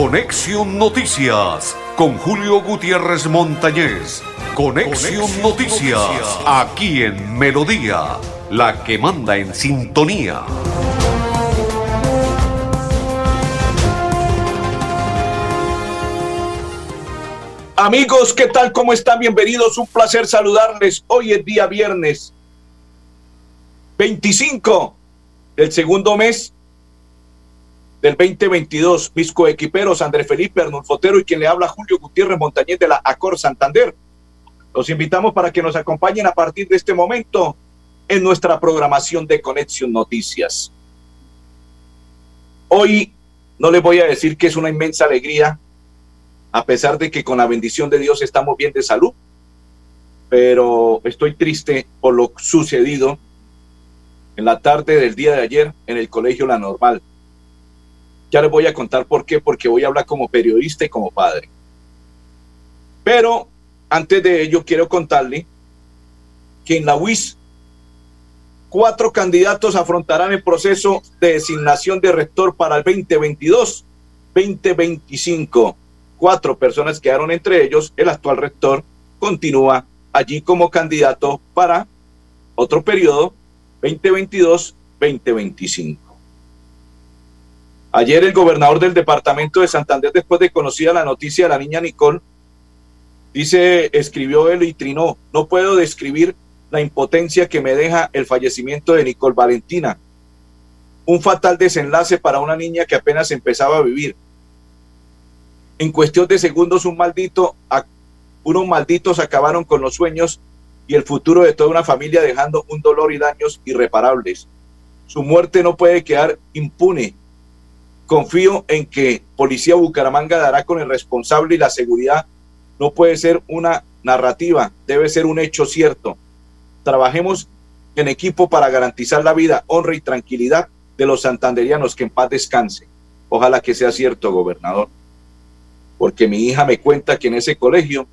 Conexión Noticias con Julio Gutiérrez Montañez. Conexión, Noticias, aquí en Melodía, la que manda en sintonía. Amigos, ¿qué tal? ¿Cómo están? Bienvenidos. Un placer saludarles. Hoy es día viernes 25 del segundo mes del 2022. Mis coequiperos André Felipe Arnulfotero y quien le habla Julio Gutiérrez Montañez de la Acor Santander. Los invitamos para que nos acompañen a partir de este momento en nuestra programación de Conexión Noticias. Hoy no les voy a decir que es una inmensa alegría, a pesar de que con la bendición de Dios estamos bien de salud, pero estoy triste por lo sucedido en la tarde del día de ayer en el Colegio La Normal ya les voy a contar por qué, porque voy a hablar como periodista y como padre. Pero antes de ello, quiero contarle que en la UIS cuatro candidatos afrontarán el proceso de designación de rector para el 2022-2025. Cuatro personas quedaron entre ellos. El actual rector continúa allí como candidato para otro periodo 2022-2025. Ayer el gobernador del departamento de Santander, después de conocida la noticia de la niña Nicole, dice, escribió él y trinó, no puedo describir la impotencia que me deja el fallecimiento de Nicole Valentina. Un fatal desenlace para una niña que apenas empezaba a vivir. En cuestión de segundos, un maldito, unos malditos acabaron con los sueños y el futuro de toda una familia dejando un dolor y daños irreparables. Su muerte no puede quedar impune Confío en que Policía Bucaramanga dará con el responsable y la seguridad no puede ser una narrativa, debe ser un hecho cierto. Trabajemos en equipo para garantizar la vida, honra y tranquilidad de los santanderianos, que en paz descanse. Ojalá que sea cierto, gobernador. Porque mi hija me cuenta que en ese colegio,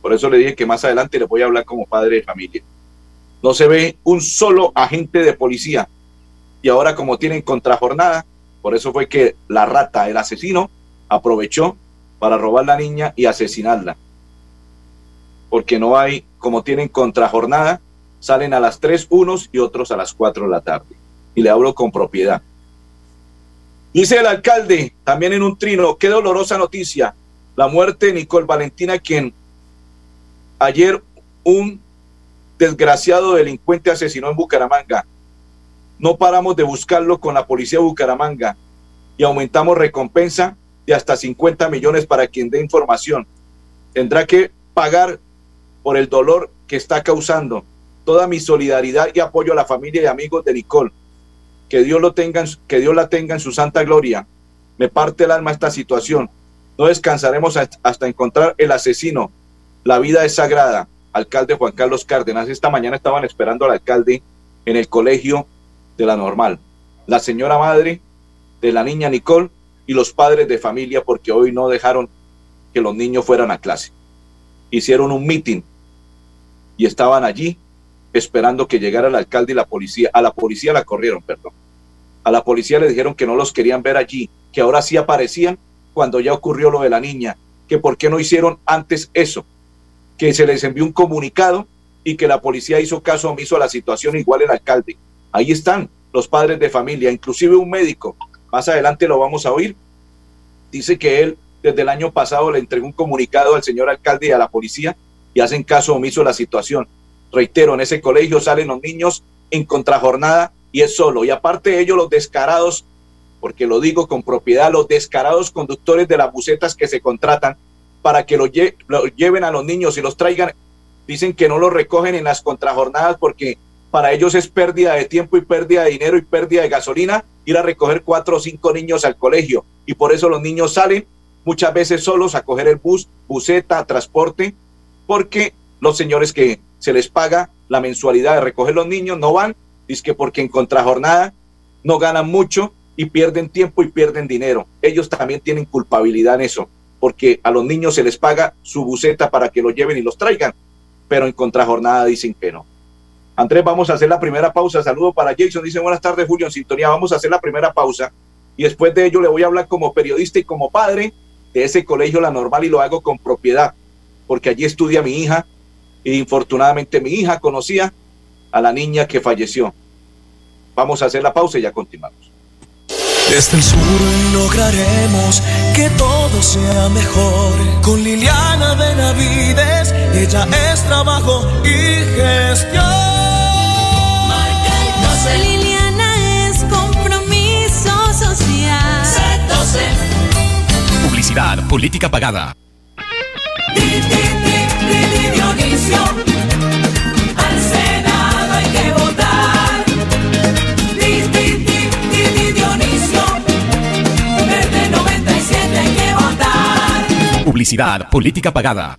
por eso le dije que más adelante le voy a hablar como padre de familia, no se ve un solo agente de policía y ahora como tienen contrajornada, por eso fue que la rata, el asesino, aprovechó para robar la niña y asesinarla. Porque no hay, como tienen contrajornada, salen a las 3 unos y otros a las 4 de la tarde. Y le hablo con propiedad. Dice el alcalde, también en un trino, qué dolorosa noticia, la muerte de Nicole Valentina, quien ayer un desgraciado delincuente asesinó en Bucaramanga. No paramos de buscarlo con la policía de Bucaramanga y aumentamos recompensa de hasta 50 millones para quien dé información. Tendrá que pagar por el dolor que está causando. Toda mi solidaridad y apoyo a la familia y amigos de Nicole. Que Dios lo tenga, que Dios la tenga en su santa gloria. Me parte el alma esta situación. No descansaremos hasta encontrar el asesino. La vida es sagrada. Alcalde Juan Carlos Cárdenas. Esta mañana estaban esperando al alcalde en el colegio de la normal, la señora madre de la niña Nicole y los padres de familia porque hoy no dejaron que los niños fueran a clase. Hicieron un meeting y estaban allí esperando que llegara el alcalde y la policía. A la policía la corrieron, perdón. A la policía le dijeron que no los querían ver allí, que ahora sí aparecían cuando ya ocurrió lo de la niña, que por qué no hicieron antes eso, que se les envió un comunicado y que la policía hizo caso omiso a la situación igual el alcalde. Ahí están los padres de familia, inclusive un médico. Más adelante lo vamos a oír. Dice que él desde el año pasado le entregó un comunicado al señor alcalde y a la policía y hacen caso omiso a la situación. Reitero, en ese colegio salen los niños en contrajornada y es solo. Y aparte de ello, los descarados, porque lo digo con propiedad, los descarados conductores de las bucetas que se contratan para que lo, lo lleven a los niños y los traigan, dicen que no los recogen en las contrajornadas porque para ellos es pérdida de tiempo y pérdida de dinero y pérdida de gasolina ir a recoger cuatro o cinco niños al colegio. Y por eso los niños salen muchas veces solos a coger el bus, buseta, transporte, porque los señores que se les paga la mensualidad de recoger los niños no van, es que porque en contrajornada no ganan mucho y pierden tiempo y pierden dinero. Ellos también tienen culpabilidad en eso, porque a los niños se les paga su buseta para que los lleven y los traigan, pero en contrajornada dicen que no. Andrés, vamos a hacer la primera pausa. Saludo para Jason. Dice buenas tardes, Julio, en sintonía. Vamos a hacer la primera pausa y después de ello le voy a hablar como periodista y como padre de ese colegio La Normal y lo hago con propiedad, porque allí estudia mi hija y infortunadamente mi hija conocía a la niña que falleció. Vamos a hacer la pausa y ya continuamos. Desde el sur lograremos que todo sea mejor. Con Liliana Benavides, ella es trabajo y gestión. Liliana es compromiso social. Publicidad, política pagada. Publicidad, política pagada.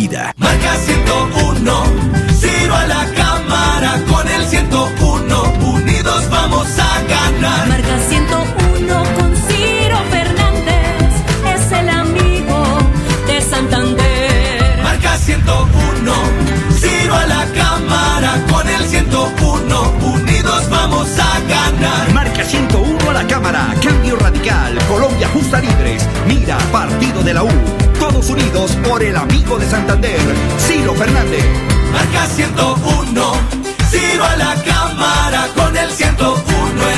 Marca 101, Por el amigo de Santander, Ciro Fernández. Marca 101, Ciro a la cámara con el 101.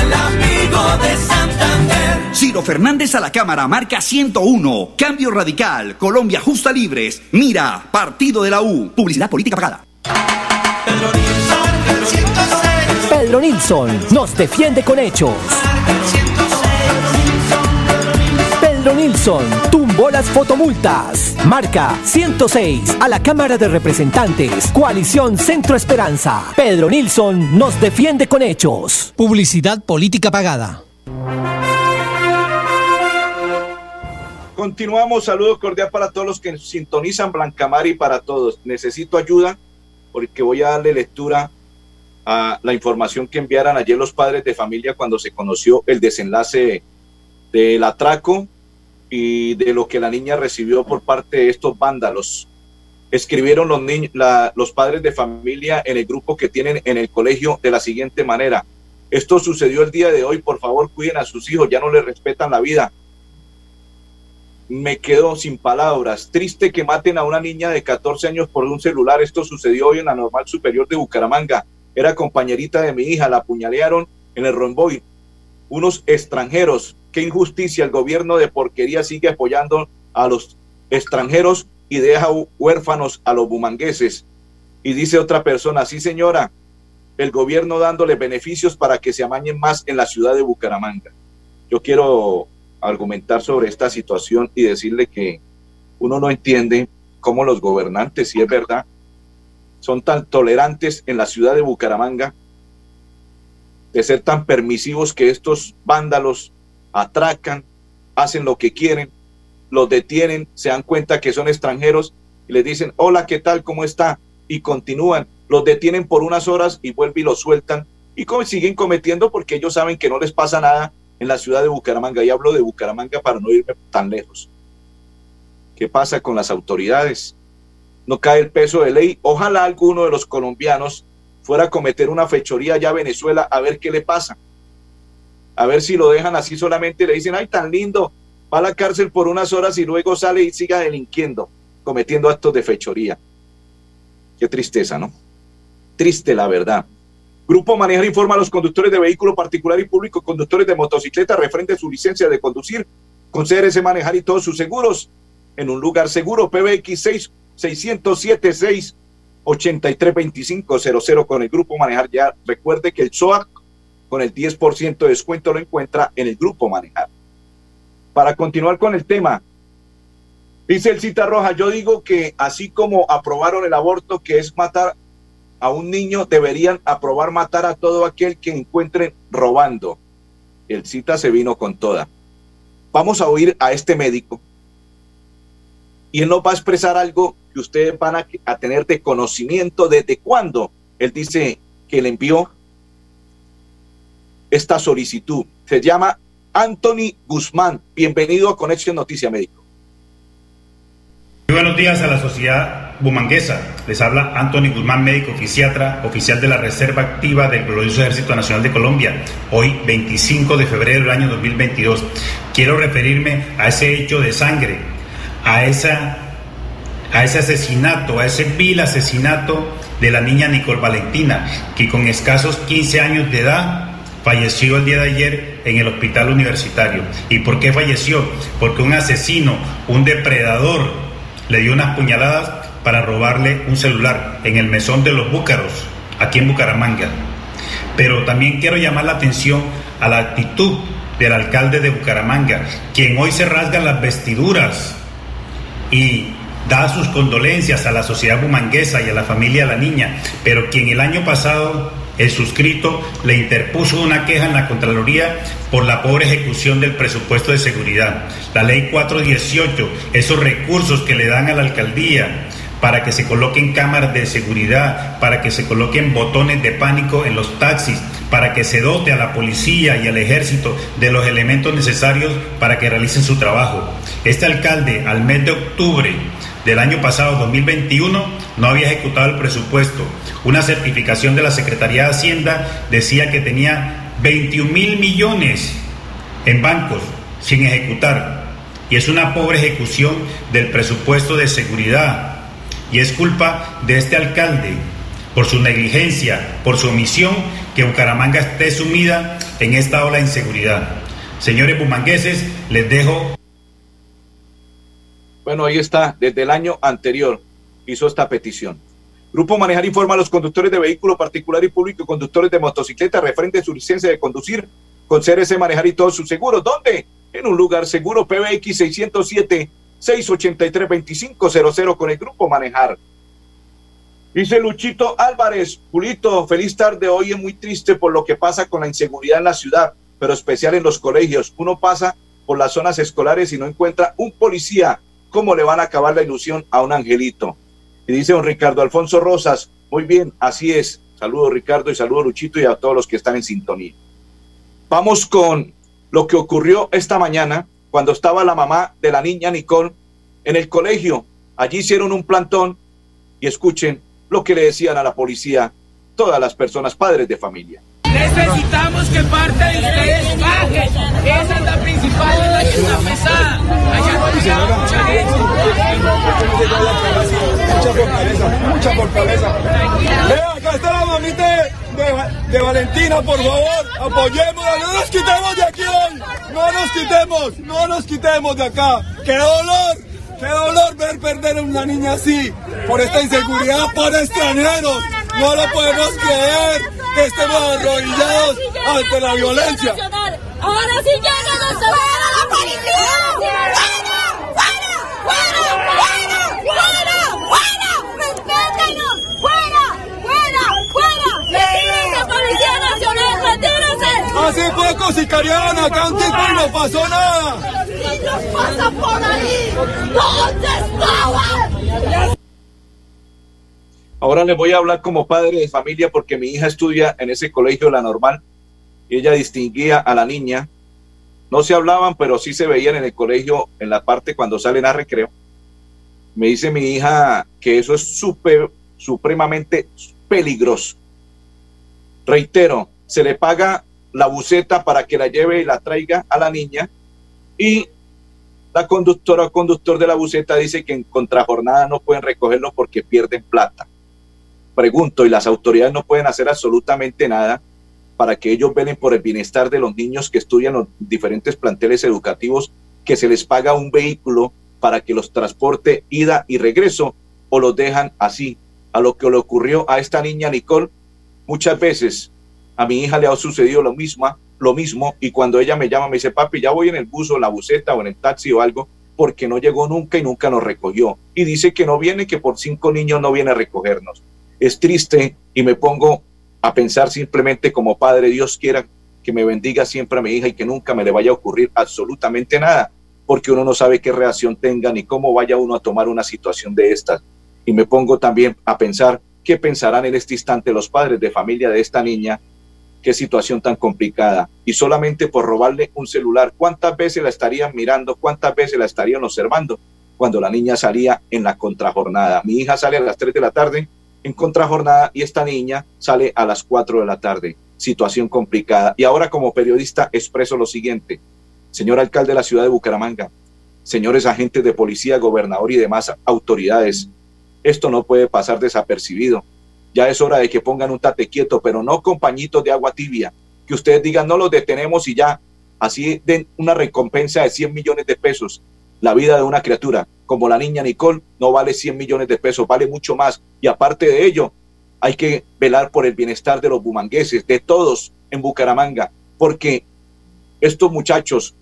El amigo de Santander. Ciro Fernández a la Cámara, marca 101. Cambio Radical, Colombia Justa Libres, Mira, Partido de la U. Publicidad política pagada. Pedro Nilsson nos defiende con hechos. Pedro Nilsson tumbó las fotomultas. Marca 106 a la Cámara de Representantes. Coalición Centro Esperanza. Pedro Nilsson nos defiende con hechos. Publicidad política pagada. Continuamos, saludo cordial para todos los que sintonizan Blancamar y para todos. Necesito ayuda porque voy a darle lectura a la información que enviaron ayer los padres de familia cuando se conoció el desenlace del atraco y de lo que la niña recibió por parte de estos vándalos. Escribieron los, niños, los padres de familia en el grupo que tienen en el colegio de la siguiente manera. Esto sucedió el día de hoy, por favor cuiden a sus hijos, ya no les respetan la vida. Me quedo sin palabras. Triste que maten a una niña de 14 años por un celular. Esto sucedió hoy en la Normal Superior de Bucaramanga. Era compañerita de mi hija, la apuñalearon en el Romboy. Unos extranjeros. Qué injusticia. El gobierno de porquería sigue apoyando a los extranjeros y deja huérfanos a los bumangueses. Y dice otra persona, sí señora, el gobierno dándole beneficios para que se amañen más en la ciudad de Bucaramanga. Yo quiero argumentar sobre esta situación y decirle que uno no entiende cómo los gobernantes, si es verdad, son tan tolerantes en la ciudad de Bucaramanga, de ser tan permisivos que estos vándalos atracan, hacen lo que quieren, los detienen, se dan cuenta que son extranjeros y les dicen, hola, ¿qué tal? ¿Cómo está? Y continúan, los detienen por unas horas y vuelven y los sueltan y siguen cometiendo porque ellos saben que no les pasa nada en la ciudad de Bucaramanga. Y hablo de Bucaramanga para no irme tan lejos. ¿Qué pasa con las autoridades? No cae el peso de ley. Ojalá alguno de los colombianos fuera a cometer una fechoría allá a Venezuela a ver qué le pasa. A ver si lo dejan así solamente le dicen, ay, tan lindo, va a la cárcel por unas horas y luego sale y siga delinquiendo, cometiendo actos de fechoría. Qué tristeza, ¿no? Triste la verdad. Grupo Manejar informa a los conductores de vehículo particular y público, conductores de motocicleta, referente a su licencia de conducir, con CRS Manejar y todos sus seguros en un lugar seguro. PBX 6 607 6 832500 con el Grupo Manejar. Ya recuerde que el SOAC con el 10% de descuento lo encuentra en el Grupo Manejar. Para continuar con el tema, dice el Cita Roja, yo digo que así como aprobaron el aborto, que es matar a un niño deberían aprobar matar a todo aquel que encuentren robando. El cita se vino con toda. Vamos a oír a este médico y él nos va a expresar algo que ustedes van a, tener de conocimiento desde cuándo. Él dice que le envió esta solicitud. Se llama Anthony Guzmán. Bienvenido a Conexión Noticia Médico. Muy buenos días a la sociedad bumanguesa. Les habla Anthony Guzmán, médico fisiatra, oficial de la Reserva Activa del Glorioso Ejército Nacional de Colombia, hoy 25 de febrero del año 2022. Quiero referirme a ese hecho de sangre, a, esa, a ese asesinato, a ese vil asesinato de la niña Nicole Valentina, que con escasos 15 años de edad falleció el día de ayer en el hospital universitario. ¿Y por qué falleció? Porque un asesino, un depredador, le dio unas puñaladas para robarle un celular en el mesón de los Búcaros, aquí en Bucaramanga. Pero también quiero llamar la atención a la actitud del alcalde de Bucaramanga, quien hoy se rasga las vestiduras y da sus condolencias a la sociedad bumanguesa y a la familia de la niña, pero quien el año pasado el suscrito le interpuso una queja en la Contraloría por la pobre ejecución del presupuesto de seguridad. La ley 418, esos recursos que le dan a la alcaldía para que se coloquen cámaras de seguridad, para que se coloquen botones de pánico en los taxis, para que se dote a la policía y al ejército de los elementos necesarios para que realicen su trabajo. Este alcalde, al mes de octubre del año pasado, 2021, no había ejecutado el presupuesto. Una certificación de la Secretaría de Hacienda decía que tenía 21 mil millones en bancos sin ejecutar. Y es una pobre ejecución del presupuesto de seguridad. Y es culpa de este alcalde, por su negligencia, por su omisión, que Bucaramanga esté sumida en esta ola de inseguridad. Señores bumangueses, les dejo bueno, ahí está, desde el año anterior hizo esta petición. Grupo Manejar informa a los conductores de vehículo particular y público conductores de motocicleta referente su licencia de conducir con CRC Manejar y todos sus seguros. ¿Dónde? En un lugar seguro PBX 607 683 2500 con el Grupo Manejar. Dice Luchito Álvarez, Julito, feliz tarde. Hoy es muy triste por lo que pasa con la inseguridad en la ciudad, pero especial en los colegios. Uno pasa por las zonas escolares y no encuentra un policía ¿Cómo le van a acabar la ilusión a un angelito? Y dice don Ricardo Alfonso Rosas, muy bien, así es. Saludo Ricardo y saludo Luchito y a todos los que están en sintonía. Vamos con lo que ocurrió esta mañana cuando estaba la mamá de la niña Nicole en el colegio. Allí hicieron un plantón y escuchen lo que le decían a la policía todas las personas, padres de familia. Necesitamos que parte de ustedes baje. Esa es la principal, es la que está pesada. Allá no ha llegado mucha gente. Mucha fortaleza, mucha fortaleza. Vea, acá está la mamita de, de, Valentina, por favor, apoyémosla, no nos quitemos de aquí hoy, no nos quitemos, no nos quitemos de acá. ¡Qué dolor! ¡Qué dolor ver perder a una niña así! Por esta inseguridad, por extranjeros. No lo podemos creer que estemos arrodillados ante la violencia. Ahora sí llegan a salvar a la policía. ¡Fuera! ¡Fuera! ¡Fuera! ¡Fuera! ¡Fuera! ¡Respétenos! ¡Fuera! ¡Fuera! ¡Fuera! ¡Retírese, Policía Nacional! ¡Retírese! Así fue con sicariaban acá un tipo y no pasó nada. Los niños pasan por ahí. ¿Dónde estaban? Ahora les voy a hablar como padre de familia porque mi hija estudia en ese colegio La Normal y ella distinguía a la niña. No se hablaban, pero sí se veían en el colegio en la parte cuando salen a recreo. Me dice mi hija que eso es super, supremamente peligroso. Reitero, se le paga la buceta para que la lleve y la traiga a la niña y la conductora o conductor de la buceta dice que en contrajornada no pueden recogerlo porque pierden plata pregunto, y las autoridades no pueden hacer absolutamente nada para que ellos velen por el bienestar de los niños que estudian los diferentes planteles educativos, que se les paga un vehículo para que los transporte ida y regreso o los dejan así. A lo que le ocurrió a esta niña Nicole, muchas veces a mi hija le ha sucedido lo mismo, lo mismo, y cuando ella me llama me dice, papi, ya voy en el bus o en la buseta o en el taxi o algo, porque no llegó nunca y nunca nos recogió. Y dice que no viene, que por cinco niños no viene a recogernos es triste y me pongo a pensar simplemente como padre, Dios quiera que me bendiga siempre a mi hija y que nunca me le vaya a ocurrir absolutamente nada, porque uno no sabe qué reacción tenga ni cómo vaya uno a tomar una situación de estas. Y me pongo también a pensar qué pensarán en este instante los padres de familia de esta niña, qué situación tan complicada. Y solamente por robarle un celular, ¿cuántas veces la estarían mirando? ¿Cuántas veces la estarían observando? Cuando la niña salía en la contrajornada. Mi hija sale a las 3 de la tarde en contrajornada y esta niña sale a las 4 de la tarde. Situación complicada. Y ahora como periodista expreso lo siguiente. Señor alcalde de la ciudad de Bucaramanga, señores agentes de policía, gobernador y demás autoridades, esto no puede pasar desapercibido. Ya es hora de que pongan un tate quieto, pero no compañitos de agua tibia. Que ustedes digan, no los detenemos y ya, así den una recompensa de 100 millones de pesos. La vida de una criatura como la niña Nicole no vale 100 millones de pesos, vale mucho más. Y aparte de ello, hay que velar por el bienestar de los bumangueses, de todos en Bucaramanga, porque estos muchachos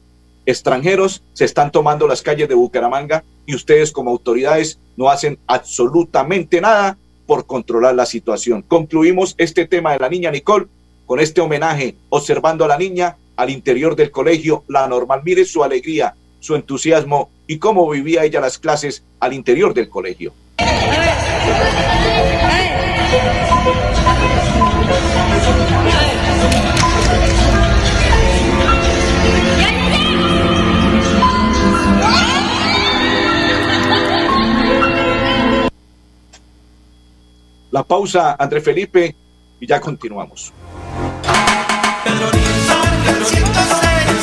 extranjeros se están tomando las calles de Bucaramanga y ustedes como autoridades no hacen absolutamente nada por controlar la situación. Concluimos este tema de la niña Nicole con este homenaje, observando a la niña al interior del colegio, la normal. Mire su alegría, su entusiasmo y cómo vivía ella las clases al interior del colegio. La pausa, André Felipe, y ya continuamos.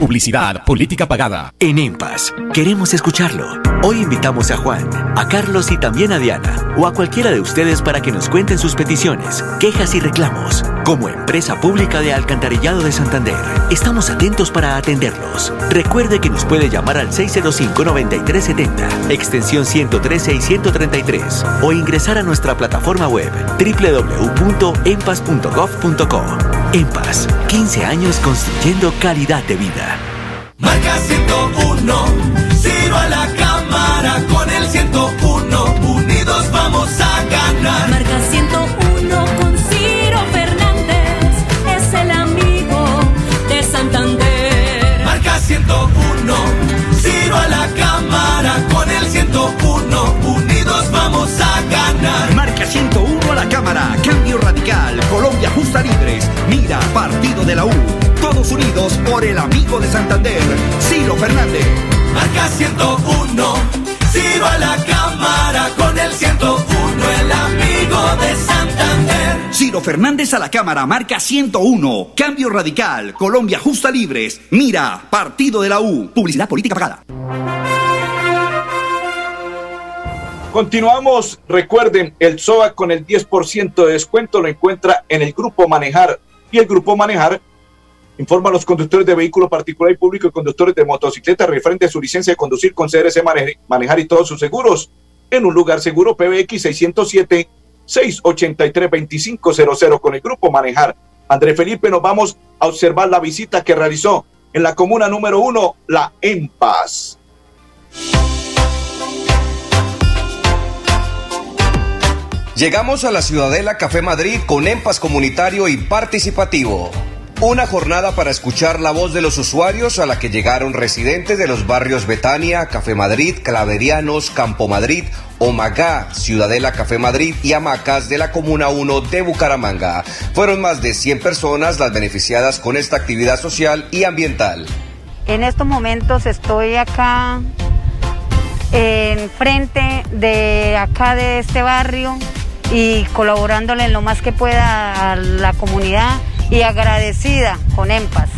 Publicidad política pagada. En EMPAS, queremos escucharlo. Hoy invitamos a Juan, a Carlos y también a Diana, o a cualquiera de ustedes para que nos cuenten sus peticiones, quejas y reclamos. Como empresa pública de Alcantarillado de Santander, estamos atentos para atenderlos. Recuerde que nos puede llamar al 605-9370, extensión 113 y 133, o ingresar a nuestra plataforma web www.empas.gov.co. EMPAS, 15 años construyendo calidad de vida. Marca 101, Ciro a la cámara con el 101, unidos vamos a ganar. Marca 101 con Ciro Fernández, es el amigo de Santander. Marca 101, Ciro a la cámara con el 101, unidos vamos a ganar. Marca 101 a la Cámara, Cambio Radical, Colombia Justa Libres, Mira, Partido de la U. Todos unidos por el amigo de Santander, Ciro Fernández. Marca 101, Ciro a la cámara con el 101, el amigo de Santander. Ciro Fernández a la Cámara, marca 101. Cambio Radical, Colombia Justa Libres, Mira, Partido de la U. Publicidad política pagada. Continuamos, recuerden, el SOA con el 10% de descuento lo encuentra en el Grupo Manejar y el Grupo Manejar informa a los conductores de vehículo particular y público y conductores de motocicleta referente a su licencia de conducir con CRC Mane- Manejar y todos sus seguros en un lugar seguro PBX 607 683 2500 con el Grupo Manejar. André Felipe, nos vamos a observar la visita que realizó en la comuna número uno, la En Llegamos a la Ciudadela Café Madrid con EMPAS comunitario y participativo. Una jornada para escuchar la voz de los usuarios a la que llegaron residentes de los barrios Betania, Café Madrid, Claverianos, Campo Madrid, Omagá, Ciudadela Café Madrid y Hamacas de la Comuna 1 de Bucaramanga. Fueron más de 100 personas las beneficiadas con esta actividad social y ambiental. En estos momentos estoy acá en frente de acá de este barrio y colaborándole en lo más que pueda a la comunidad y agradecida con EMPAS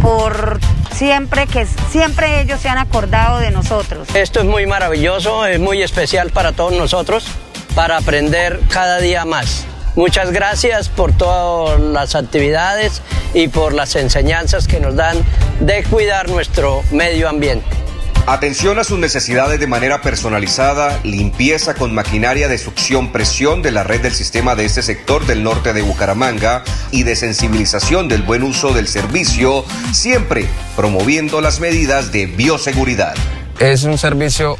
por siempre que siempre ellos se han acordado de nosotros. Esto es muy maravilloso, es muy especial para todos nosotros, para aprender cada día más. Muchas gracias por todas las actividades y por las enseñanzas que nos dan de cuidar nuestro medio ambiente. Atención a sus necesidades de manera personalizada, limpieza con maquinaria de succión-presión de la red del sistema de este sector del norte de Bucaramanga y de sensibilización del buen uso del servicio, siempre promoviendo las medidas de bioseguridad. Es un servicio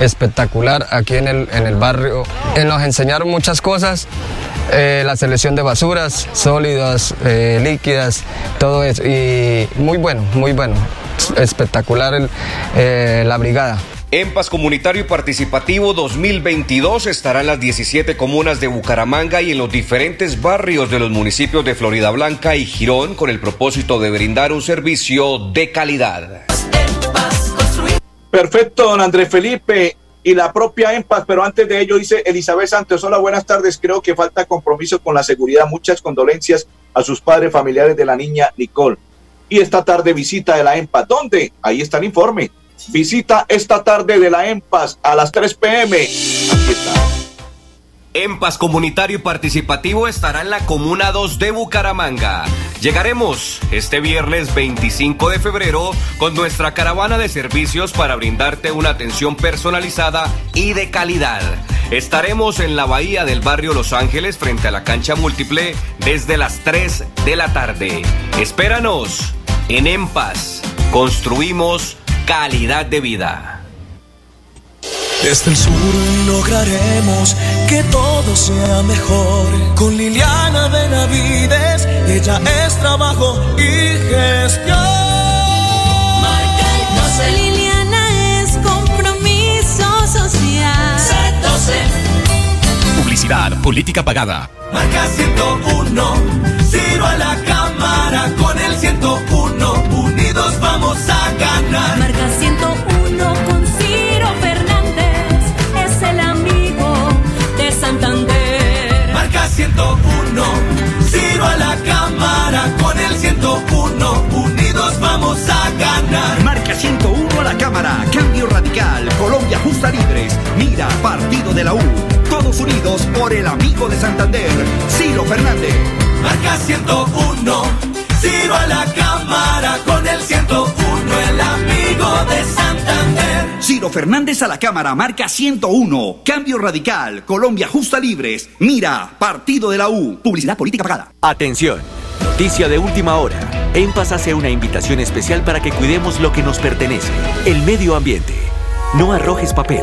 espectacular aquí en el, en el barrio. Eh, nos enseñaron muchas cosas, eh, la selección de basuras, sólidas, eh, líquidas, todo eso. Y muy bueno, muy bueno. Espectacular el, eh, la brigada. En Paz Comunitario y Participativo 2022 estarán las 17 comunas de Bucaramanga y en los diferentes barrios de los municipios de Florida Blanca y Girón con el propósito de brindar un servicio de calidad. Perfecto, don Andrés Felipe y la propia EMPAS, pero antes de ello dice Elizabeth Santos, hola, buenas tardes, creo que falta compromiso con la seguridad, muchas condolencias a sus padres familiares de la niña Nicole. Y esta tarde visita de la EMPAS, ¿dónde? Ahí está el informe. Visita esta tarde de la EMPAS a las 3 pm. Aquí está. En Paz Comunitario y Participativo estará en la Comuna 2 de Bucaramanga. Llegaremos este viernes 25 de febrero con nuestra caravana de servicios para brindarte una atención personalizada y de calidad. Estaremos en la bahía del barrio Los Ángeles frente a la cancha múltiple desde las 3 de la tarde. Espéranos en EMPAS. Construimos calidad de vida. Desde el sur lograremos que todo sea mejor. Con Liliana Benavides, ella es trabajo y gestión. Marca el 12. Liliana es compromiso social. Publicidad, política pagada. Marca 101, Ciro a la cámara con el 101. Partido de la U. Todos unidos por el amigo de Santander, Ciro Fernández. Marca 101, Ciro a la cámara con el 101, el amigo de Santander. Ciro Fernández a la Cámara, marca 101. Cambio Radical, Colombia Justa Libres, Mira, Partido de la U. Publicidad política pagada. Atención, noticia de última hora. En Paz hace una invitación especial para que cuidemos lo que nos pertenece, el medio ambiente. No arrojes papel,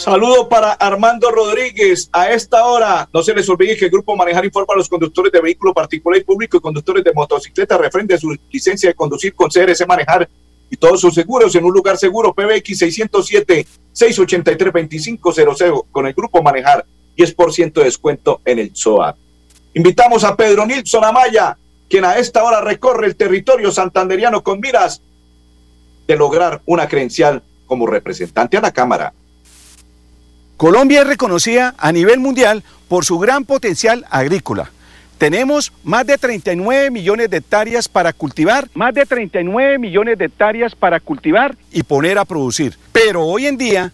Saludo para Armando Rodríguez. A esta hora, no se les olvide que el Grupo Manejar informa a los conductores de vehículo particular y público y conductores de motocicleta referente a su licencia de conducir con CRC Manejar y todos sus seguros en un lugar seguro. PBX 607-683-2500 con el Grupo Manejar. 10% de descuento en el SOA. Invitamos a Pedro Nilsson Amaya, quien a esta hora recorre el territorio santanderiano con miras de lograr una credencial como representante a la Cámara. Colombia es reconocida a nivel mundial por su gran potencial agrícola. Tenemos más de 39 millones de hectáreas para cultivar, más de 39 millones de hectáreas para cultivar y poner a producir. Pero hoy en día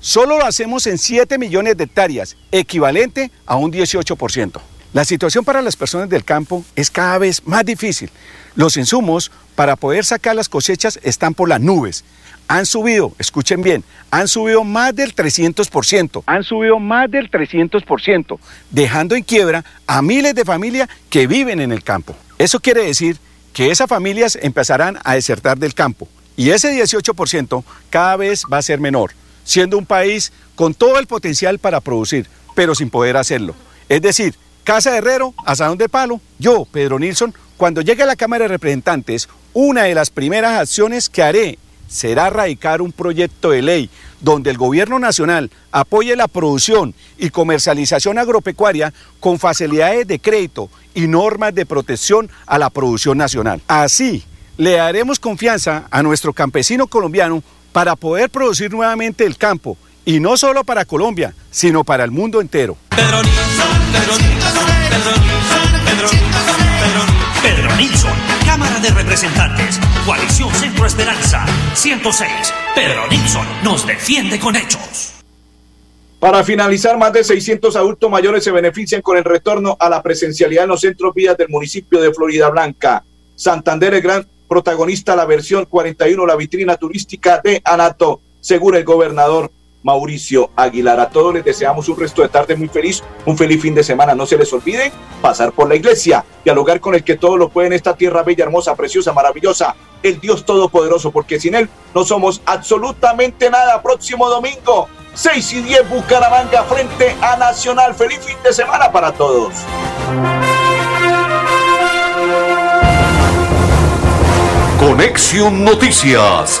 solo lo hacemos en 7 millones de hectáreas, equivalente a un 18%. La situación para las personas del campo es cada vez más difícil. Los insumos para poder sacar las cosechas están por las nubes. Han subido, escuchen bien, han subido más del 300%. Han subido más del 300%, dejando en quiebra a miles de familias que viven en el campo. Eso quiere decir que esas familias empezarán a desertar del campo y ese 18% cada vez va a ser menor, siendo un país con todo el potencial para producir, pero sin poder hacerlo. Es decir, Casa de Herrero, asadón de palo, yo, Pedro Nilsson, cuando llegue a la Cámara de Representantes, una de las primeras acciones que haré será radicar un proyecto de ley donde el gobierno nacional apoye la producción y comercialización agropecuaria con facilidades de crédito y normas de protección a la producción nacional. Así, le daremos confianza a nuestro campesino colombiano para poder producir nuevamente el campo, y no solo para Colombia, sino para el mundo entero. Pedro Nilsson, Cámara de Representantes, Coalición Centro Esperanza, 106. Pedro Nilsson nos defiende con hechos. Para finalizar, más de 600 adultos mayores se benefician con el retorno a la presencialidad en los centros vías del municipio de Florida Blanca. Santander, el gran protagonista, la versión 41, la vitrina turística de Anato, según el gobernador Mauricio Aguilar. A todos les deseamos un resto de tarde muy feliz, un feliz fin de semana. No se les olvide pasar por la iglesia, dialogar con el que todo lo puede en esta tierra bella, hermosa, preciosa, maravillosa, el Dios Todopoderoso, porque sin Él no somos absolutamente nada. Próximo domingo, 6 y 10, Bucaramanga frente a Nacional. Feliz fin de semana para todos. Conexión Noticias